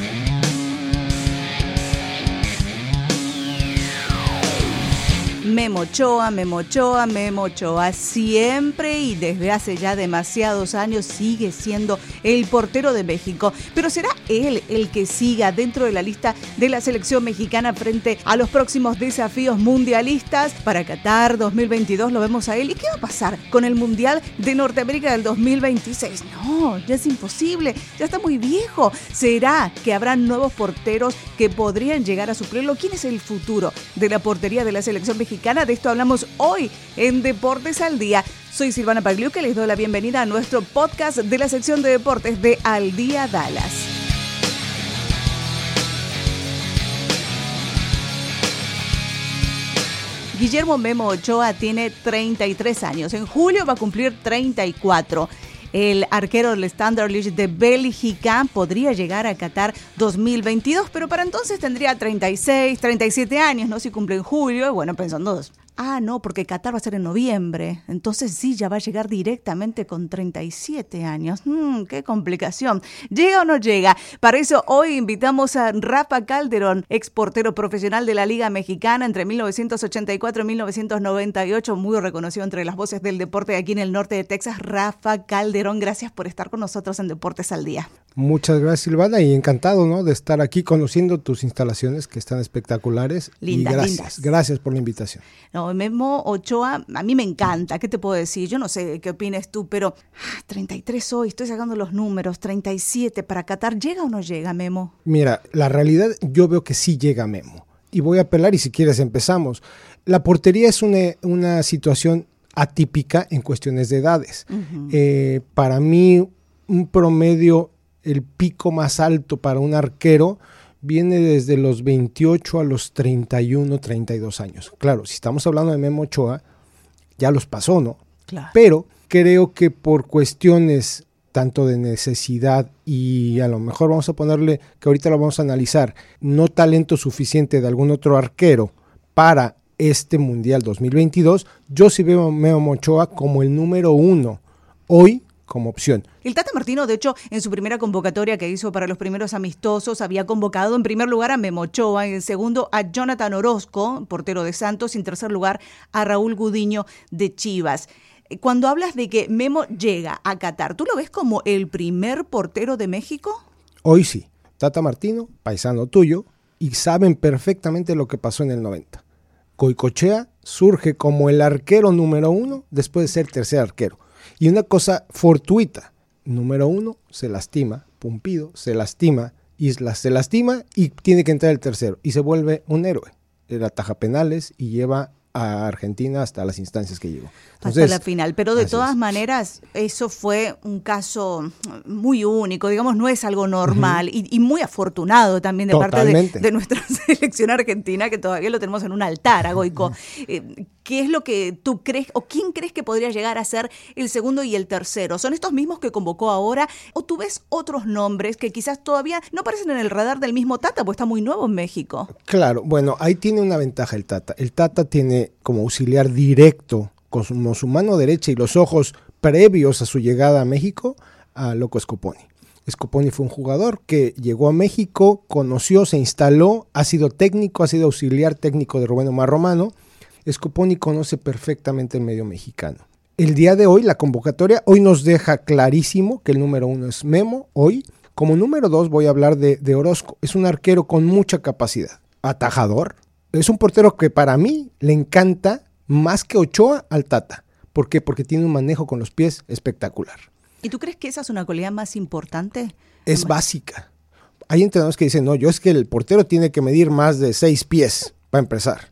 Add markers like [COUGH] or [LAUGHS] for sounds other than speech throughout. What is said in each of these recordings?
Thank you. Memochoa, Memochoa, Memochoa, siempre y desde hace ya demasiados años sigue siendo el portero de México. Pero será él el que siga dentro de la lista de la selección mexicana frente a los próximos desafíos mundialistas para Qatar 2022. Lo vemos a él. ¿Y qué va a pasar con el Mundial de Norteamérica del 2026? No, ya es imposible, ya está muy viejo. ¿Será que habrá nuevos porteros que podrían llegar a suplirlo? ¿Quién es el futuro de la portería de la selección mexicana? De esto hablamos hoy en Deportes al Día. Soy Silvana Pagliuca y les doy la bienvenida a nuestro podcast de la sección de deportes de Al Día Dallas. Guillermo Memo Ochoa tiene 33 años. En julio va a cumplir 34. El arquero del Standard League de Bélgica podría llegar a Qatar 2022, pero para entonces tendría 36, 37 años, ¿no? Si cumple en julio, bueno, pensando Ah, no, porque Qatar va a ser en noviembre. Entonces sí, ya va a llegar directamente con 37 años. Mm, qué complicación. ¿Llega o no llega? Para eso hoy invitamos a Rafa Calderón, exportero profesional de la Liga Mexicana entre 1984 y 1998, muy reconocido entre las voces del deporte aquí en el norte de Texas. Rafa Calderón, gracias por estar con nosotros en Deportes al Día. Muchas gracias Silvana y encantado ¿no? de estar aquí conociendo tus instalaciones que están espectaculares. Lindas, y gracias, lindas. gracias por la invitación. No, Memo Ochoa, a mí me encanta, ¿qué te puedo decir? Yo no sé qué opinas tú, pero 33 hoy, estoy sacando los números, 37 para Qatar, ¿llega o no llega Memo? Mira, la realidad yo veo que sí llega Memo. Y voy a apelar y si quieres empezamos. La portería es una, una situación atípica en cuestiones de edades. Uh -huh. eh, para mí, un promedio el pico más alto para un arquero viene desde los 28 a los 31, 32 años. Claro, si estamos hablando de Memo Ochoa, ya los pasó, ¿no? Claro. Pero creo que por cuestiones tanto de necesidad y a lo mejor vamos a ponerle, que ahorita lo vamos a analizar, no talento suficiente de algún otro arquero para este Mundial 2022, yo sí veo a Memo Ochoa como el número uno hoy como opción. El Tata Martino, de hecho, en su primera convocatoria que hizo para los primeros amistosos, había convocado en primer lugar a Memo Ochoa, en segundo a Jonathan Orozco, portero de Santos, y en tercer lugar a Raúl Gudiño de Chivas. Cuando hablas de que Memo llega a Qatar, ¿tú lo ves como el primer portero de México? Hoy sí. Tata Martino, paisano tuyo, y saben perfectamente lo que pasó en el 90. Coicochea surge como el arquero número uno después de ser tercer arquero. Y una cosa fortuita, número uno, se lastima, Pumpido se lastima, Islas se lastima y tiene que entrar el tercero y se vuelve un héroe. Él ataja penales y lleva a Argentina hasta las instancias que llegó. Entonces, hasta la final, pero de todas es. maneras eso fue un caso muy único, digamos, no es algo normal uh -huh. y, y, muy afortunado también de Totalmente. parte de, de, nuestra [LAUGHS] selección argentina, que todavía lo tenemos en un altar a Goico. Uh -huh. eh, ¿Qué es lo que tú crees o quién crees que podría llegar a ser el segundo y el tercero? ¿Son estos mismos que convocó ahora o tú ves otros nombres que quizás todavía no aparecen en el radar del mismo Tata, pues está muy nuevo en México? Claro, bueno, ahí tiene una ventaja el Tata. El Tata tiene como auxiliar directo con su mano derecha y los ojos previos a su llegada a México a Loco Scoponi. Scoponi fue un jugador que llegó a México, conoció, se instaló, ha sido técnico, ha sido auxiliar técnico de Rubén Omar Romano. Scoponi conoce perfectamente el medio mexicano. El día de hoy, la convocatoria, hoy nos deja clarísimo que el número uno es Memo, hoy. Como número dos voy a hablar de, de Orozco. Es un arquero con mucha capacidad. Atajador. Es un portero que para mí le encanta más que Ochoa al Tata. ¿Por qué? Porque tiene un manejo con los pies espectacular. ¿Y tú crees que esa es una cualidad más importante? Es básica. Hay entrenadores que dicen, no, yo es que el portero tiene que medir más de seis pies para empezar.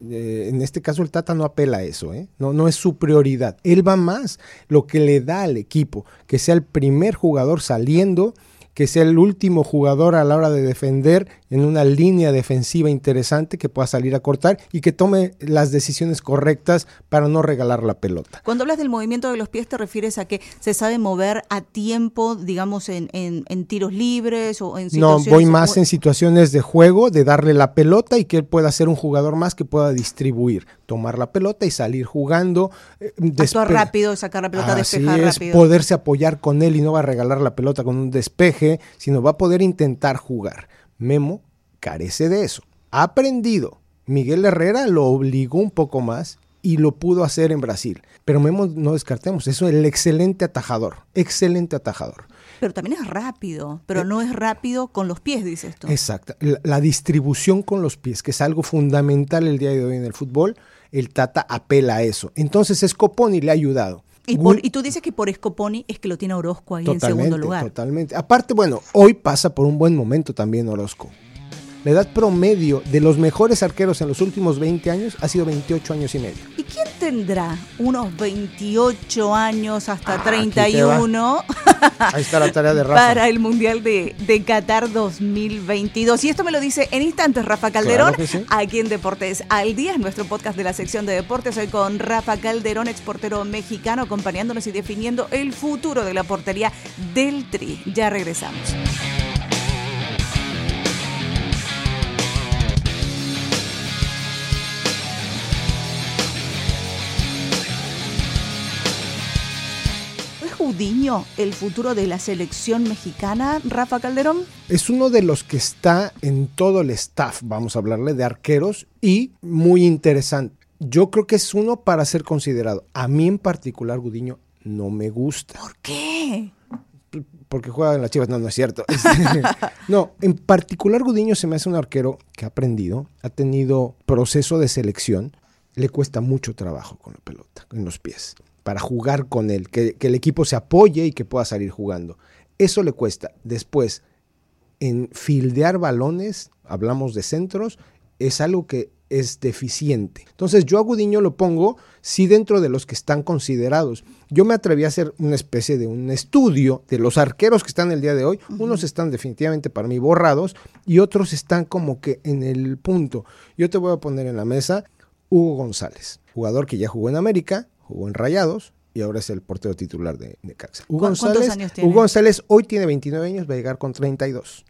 Eh, en este caso el Tata no apela a eso, ¿eh? no, no es su prioridad. Él va más lo que le da al equipo, que sea el primer jugador saliendo que sea el último jugador a la hora de defender en una línea defensiva interesante que pueda salir a cortar y que tome las decisiones correctas para no regalar la pelota. Cuando hablas del movimiento de los pies, ¿te refieres a que se sabe mover a tiempo, digamos, en, en, en tiros libres o en situaciones? No, voy más en situaciones de juego, de darle la pelota y que él pueda ser un jugador más que pueda distribuir, tomar la pelota y salir jugando. Eh, Actuar rápido, sacar la pelota, Así despejar es, rápido. poderse apoyar con él y no va a regalar la pelota con un despeje qué, sino va a poder intentar jugar. Memo carece de eso. Ha aprendido. Miguel Herrera lo obligó un poco más y lo pudo hacer en Brasil. Pero Memo no descartemos, es el excelente atajador, excelente atajador. Pero también es rápido, pero no es rápido con los pies, dices tú. Exacto, la, la, distribución con los pies, que es algo fundamental el día de hoy en el fútbol, el Tata apela a eso. Entonces Scoponi le ha ayudado. Y, por, y, tú dices que por Scoponi es que lo tiene Orozco ahí en segundo lugar. Totalmente. Aparte, bueno, hoy pasa por un buen momento también Orozco. La edad promedio de los mejores arqueros en los últimos 20 años ha sido 28 años y medio. ¿Y quién tendrá unos 28 años hasta ah, 31? [LAUGHS] Ahí está la tarea de Rafa. Para el Mundial de, de, Qatar 2022. Y esto me lo dice en instantes Rafa Calderón, claro sí. aquí en Deportes al Día, en nuestro podcast de la sección de deportes. Hoy con Rafa Calderón, exportero mexicano, acompañándonos y definiendo el futuro de la portería del Tri. Ya regresamos. Gudiño el futuro de la selección mexicana, Rafa Calderón? Es uno de los que está en todo el staff, vamos a hablarle de arqueros, y muy interesante. Yo creo que es uno para ser considerado. A mí en particular, Gudiño, no me gusta. ¿Por qué? Porque juega en las chivas, no, no es cierto. [LAUGHS] no, en particular Gudiño se me hace un arquero que ha aprendido, ha tenido proceso de selección, le cuesta mucho trabajo con la pelota, en los pies para jugar con él, que, que, el equipo se apoye y que pueda salir jugando. Eso le cuesta. Después, en fildear balones, hablamos de centros, es algo que es deficiente. Entonces yo a Gudiño lo pongo sí dentro de los que están considerados. Yo me atreví a hacer una especie de un estudio de los arqueros que están el día de hoy. Uh -huh. Unos están definitivamente para mí borrados y otros están como que en el punto. Yo te voy a poner en la mesa Hugo González, jugador que ya jugó en América, jugó en Rayados y ahora es el portero titular de Necaxa. Hugo González, años tiene? Hugo González hoy tiene 29 años, va a llegar con 32.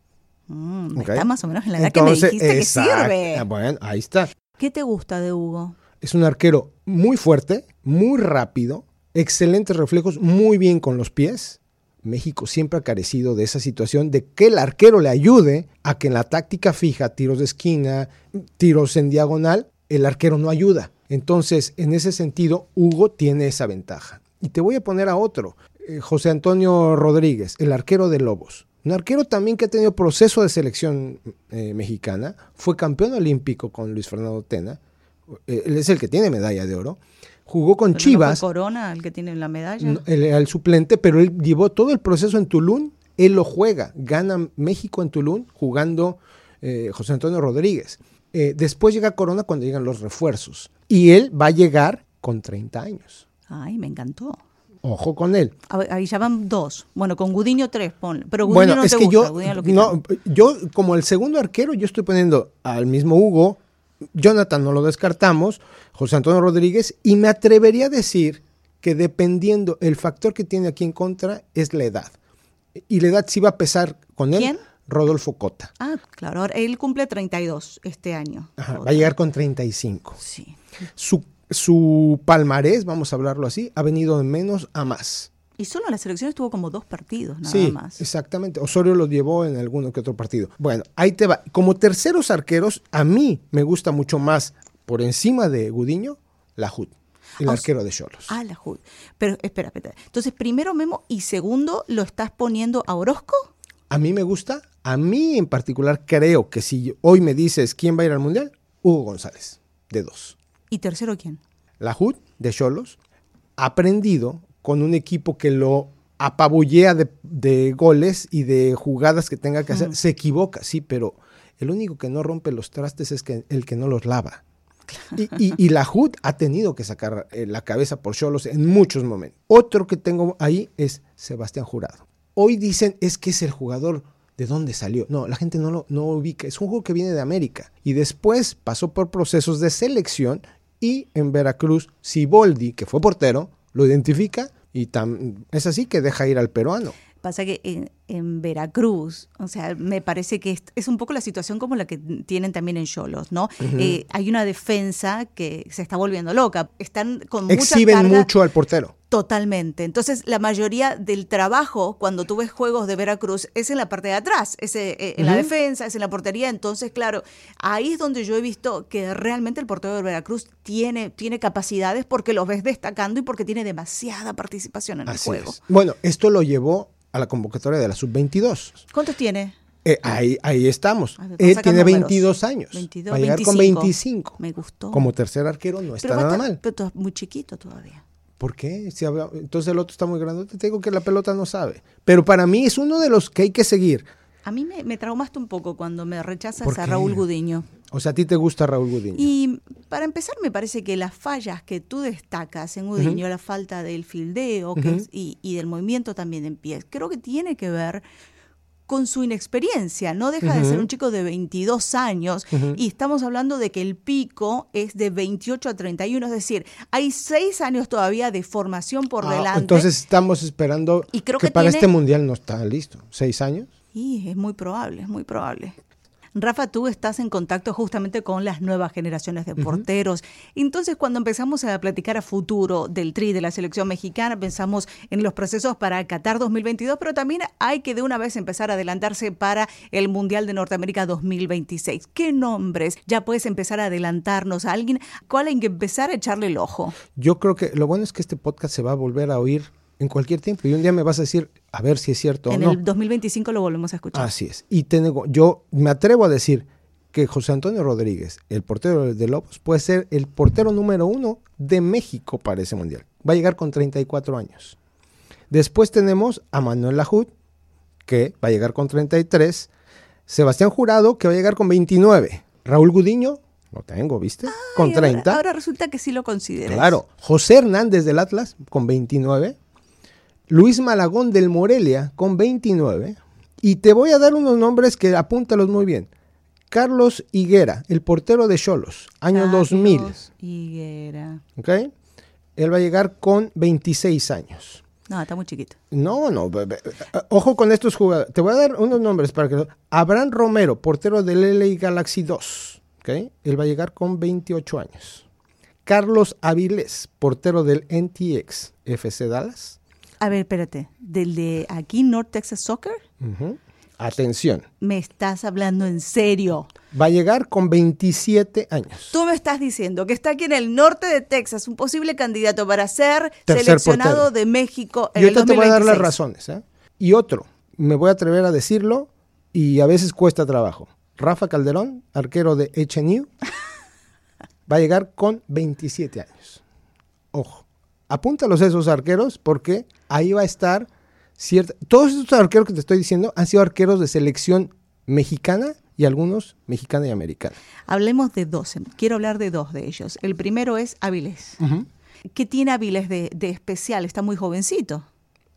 Mm, okay. Está más o menos en la edad Entonces, que me dijiste exacto, que sirve. Bueno, ahí está. ¿Qué te gusta de Hugo? Es un arquero muy fuerte, muy rápido, excelentes reflejos, muy bien con los pies. México siempre ha carecido de esa situación de que el arquero le ayude a que en la táctica fija, tiros de esquina, tiros en diagonal, el arquero no ayuda. Entonces, en ese sentido, Hugo tiene esa ventaja. Y te voy a poner a otro, eh, José Antonio Rodríguez, el arquero de Lobos. Un arquero también que ha tenido proceso de selección eh, mexicana, fue campeón olímpico con Luis Fernando Tena, eh, él es el que tiene medalla de oro, jugó con ¿Pero Chivas. No fue Corona el que tiene la medalla? No, el, el, suplente, pero él llevó todo el proceso en Tulum, él lo juega, gana México en Tulum jugando José Antonio Rodríguez. Después llega Corona cuando llegan los refuerzos. Y él va a llegar con 30 años. Ay, me encantó. Ojo con él. Ahí ya van dos. Bueno, con Gudiño tres, ponle. Pero Gudiño bueno, no es te que gusta, yo, no, yo, como el segundo arquero, yo estoy poniendo al mismo Hugo, Jonathan no lo descartamos, José Antonio Rodríguez, y me atrevería a decir que dependiendo, el factor que tiene aquí en contra es la edad. Y la edad sí va a pesar con él. ¿Quién? Rodolfo Cota. Ah, claro, él cumple 32 este año. Ajá, va a llegar con 35. Sí. Su, su palmarés, vamos a hablarlo así, ha venido de menos a más. Y solo en la selección estuvo como dos partidos, nada sí, más. Exactamente. Osorio los llevó en alguno que otro partido. Bueno, ahí te va. Como terceros arqueros, a mí me gusta mucho más, por encima de Gudiño, la HUD. El O arquero de Cholos. Ah, la HUD. Pero espera, espera. Entonces, primero Memo y segundo, ¿lo estás poniendo a Orozco? A mí me gusta. A mí en particular creo que si hoy me dices quién va a ir al Mundial, Hugo González, de dos. ¿Y tercero quién? La HUD de Cholos ha aprendido con un equipo que lo apabullea de, de, goles y de jugadas que tenga que hacer. Mm. Se equivoca, sí, pero el único que no rompe los trastes es que, el que no los lava. Y, y, y, la HUD ha tenido que sacar eh, la cabeza por Cholos en muchos momentos. Otro que tengo ahí es Sebastián Jurado. Hoy dicen es que es el jugador de dónde salió. No, la gente no lo no ubica. Es un juego que viene de América. Y después pasó por procesos de selección y en Veracruz, Siboldi, que fue portero, lo identifica y tam, es así que deja ir al peruano. Pasa que en, en, Veracruz, o sea, me parece que es, es, un poco la situación como la que tienen también en Cholos, ¿no? Uh -huh. eh, hay una defensa que se está volviendo loca. Están con mucha Exhiben carga, mucho al portero. Totalmente. Entonces, la mayoría del trabajo, cuando tú ves juegos de Veracruz, es en la parte de atrás, es eh, en la defensa, es en la portería. Entonces, claro, ahí es donde yo he visto que realmente el portero de Veracruz tiene, tiene capacidades porque lo ves destacando y porque tiene demasiada participación en el juego. Bueno, esto lo llevó a la convocatoria de la sub-22. ¿Cuántos tiene? Eh, ahí, ahí estamos. Él tiene 22 años. 22, Va a llegar con 25. Me gustó. Como tercer arquero no está nada mal. Pero muy chiquito todavía. ¿Por qué? Si entonces el otro está muy grande. Te digo que la pelota no sabe. Pero para mí es uno de los que hay que seguir. A mí me, traumaste un poco cuando me rechazas a Raúl Gudiño. O sea, a ti te gusta Raúl Gudiño. Y para empezar, me parece que las fallas que tú destacas en Gudiño, la falta del fildeo y, y, del movimiento también en pies, creo que tiene que ver con su inexperiencia. No deja de ser un chico de 22 años y estamos hablando de que el pico es de 28 a 31, es decir, hay seis años todavía de formación por ah, delante. Entonces estamos esperando y creo que, para este mundial no está listo. ¿Seis años? Y es muy probable, es muy probable. Rafa, tú estás en contacto justamente con las nuevas generaciones de porteros. Entonces, cuando empezamos a platicar a futuro del tri de la selección mexicana, pensamos en los procesos para Qatar 2022, pero también hay que de una vez empezar a adelantarse para el Mundial de Norteamérica 2026. ¿Qué nombres? Ya puedes empezar a adelantarnos a alguien. ¿Cuál hay que empezar a echarle el ojo? Yo creo que lo bueno es que este podcast se va a volver a oír en cualquier tiempo. Y un día me vas a decir, a ver si es cierto o no. En el 2025 lo volvemos a escuchar. Así es. Y tengo, yo me atrevo a decir que José Antonio Rodríguez, el portero de Lobos, puede ser el portero número uno de México para ese mundial. Va a llegar con 34 años. Después tenemos a Manuel Lajud, que va a llegar con 33. Sebastián Jurado, que va a llegar con 29. Raúl Gudiño, lo tengo, ¿viste? con 30. Ahora, resulta que sí lo consideras. Claro. José Hernández del Atlas, con 29. Luis Malagón del Morelia con 29. Y te voy a dar unos nombres que apúntalos muy bien. Carlos Higuera, el portero de Cholos, año Carlos 2000. Higuera. ¿Ok? Él va a llegar con 26 años. No, está muy chiquito. No, no. Ojo con estos jugadores. Te voy a dar unos nombres para que... Abraham Romero, portero del LA Galaxy 2. ¿Ok? Él va a llegar con 28 años. Carlos Avilés, portero del NTX FC Dallas. A ver, espérate. ¿Del de aquí, North Texas Soccer? Atención. Me estás hablando en serio. Va a llegar con 27 años. Tú me estás diciendo que está aquí en el norte de Texas, un posible candidato para ser seleccionado de México en Yo te voy a dar las razones. ¿eh? Y otro, me voy a atrever a decirlo y a veces cuesta trabajo. Rafa Calderón, arquero de HNU, [LAUGHS] va a llegar con 27 años. Ojo apúntalos a esos arqueros porque ahí va a estar cierta... Todos estos arqueros que te estoy diciendo han sido arqueros de selección mexicana y algunos mexicana y americana. Hablemos de dos. Quiero hablar de dos de ellos. El primero es Avilés. ¿Qué tiene Avilés de, de especial? Está muy jovencito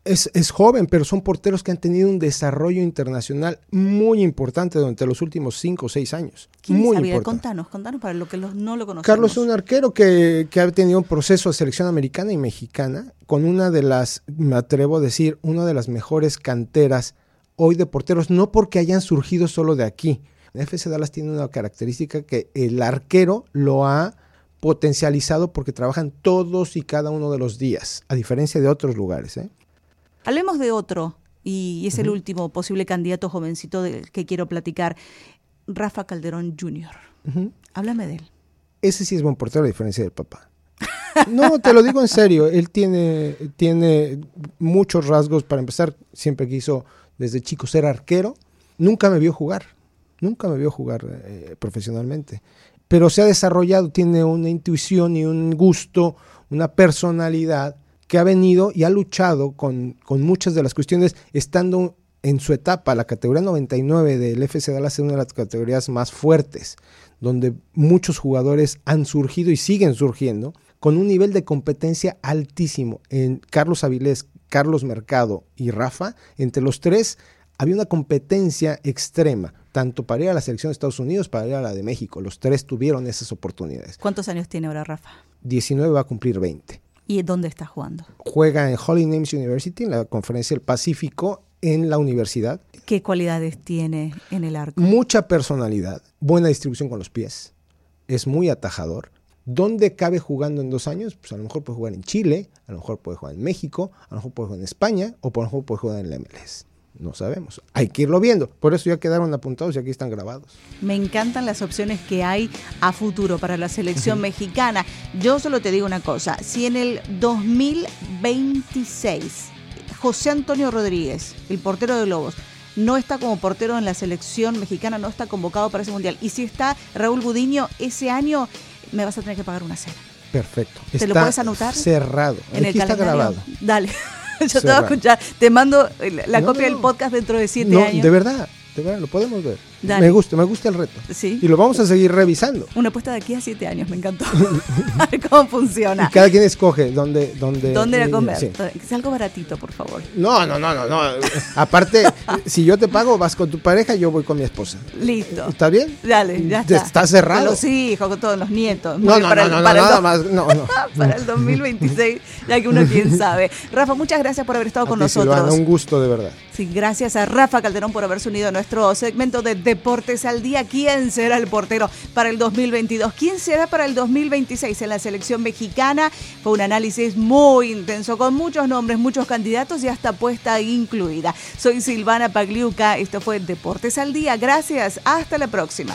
es, joven, pero son porteros que han tenido un desarrollo internacional muy importante durante los últimos cinco o seis años. muy importante. Contanos, contanos para lo que no lo conocemos. Carlos es un arquero que, que, ha tenido un proceso de selección americana y mexicana con una de las, me atrevo a decir, una de las mejores canteras hoy de porteros, no porque hayan surgido solo de aquí. FC Dallas tiene una característica que el arquero lo ha potencializado porque trabajan todos y cada uno de los días, a diferencia de otros lugares. ¿eh? Hablemos de otro, y es el último posible candidato jovencito del que quiero platicar, Rafa Calderón Jr. Háblame de él. Ese sí es buen portero a diferencia del papá. No, te lo digo en serio, él tiene, tiene muchos rasgos. Para empezar, siempre quiso desde chico ser arquero. Nunca me vio jugar, nunca me vio jugar eh, profesionalmente. Pero se ha desarrollado, tiene una intuición y un gusto, una personalidad que ha venido y ha luchado con, muchas de las cuestiones, estando en su etapa, la categoría 99 del FC Dallas es una de las categorías más fuertes, donde muchos jugadores han surgido y siguen surgiendo con un nivel de competencia altísimo. En Carlos Avilés, Carlos Mercado y Rafa, entre los tres había una competencia extrema, tanto para ir a la selección de Estados Unidos, para ir a la de México. Los tres tuvieron esas oportunidades. ¿Cuántos años tiene ahora Rafa? 19 va a cumplir 20. ¿Y dónde está jugando? Juega en Holy Names University, en la Conferencia del Pacífico, en la universidad. ¿Qué cualidades tiene en el arco? Mucha personalidad, buena distribución con los pies, es muy atajador, ¿Dónde cabe jugando en dos años? Pues a lo mejor puede jugar en Chile, a lo mejor puede jugar en México, a lo mejor puede jugar en España o a lo mejor puede jugar en la MLS. No sabemos. Hay que irlo viendo. Por eso ya quedaron apuntados y aquí están grabados. Me encantan las opciones que hay a futuro para la selección [LAUGHS] mexicana. Yo solo te digo una cosa. Si en el 2026 José Antonio Rodríguez, el portero de Lobos, no está como portero en la selección mexicana, no está convocado para ese mundial. Y si está Raúl Gudiño, ese año me vas a tener que pagar una cena. Perfecto. ¿Te lo puedes anotar? Cerrado. En Aquí el está grabado. Dale. [LAUGHS] [LAUGHS] Yo te voy a escuchar. Te mando la No, copia no, del podcast dentro de siete No, años. de verdad, de verdad, lo podemos ver. Dale. Me gusta, me gusta el reto. Sí. Y lo vamos a seguir revisando. Una apuesta de aquí a siete años, me encantó. A [LAUGHS] ver [LAUGHS] cómo funciona. Y cada quien escoge dónde... dónde ¿Dónde ir a eh, comer? sí. Que sea algo baratito, por favor. No, no, no, no, no. Aparte, si yo te pago, vas con tu pareja, yo voy con mi esposa. Listo. ¿Está bien? Dale, ya está. Está cerrado. Con los hijos, con todos los nietos. No, no, para no, el- no, no, para nada más. No, no. [LAUGHS] Para el 2026, ya que uno quién sabe. Rafa, muchas gracias por haber estado A con nosotros. Silvana, un gusto de verdad. Sí, gracias a Rafa Calderón por haberse unido a nuestro segmento de Deportes al Día. ¿Quién será el portero para el 2022? ¿Quién será para el 2026 en la selección mexicana? Fue un análisis muy intenso con muchos nombres, muchos candidatos y hasta apuesta incluida. Soy Silvana Pagliuca. Esto fue Deportes al Día. Gracias. Hasta la próxima.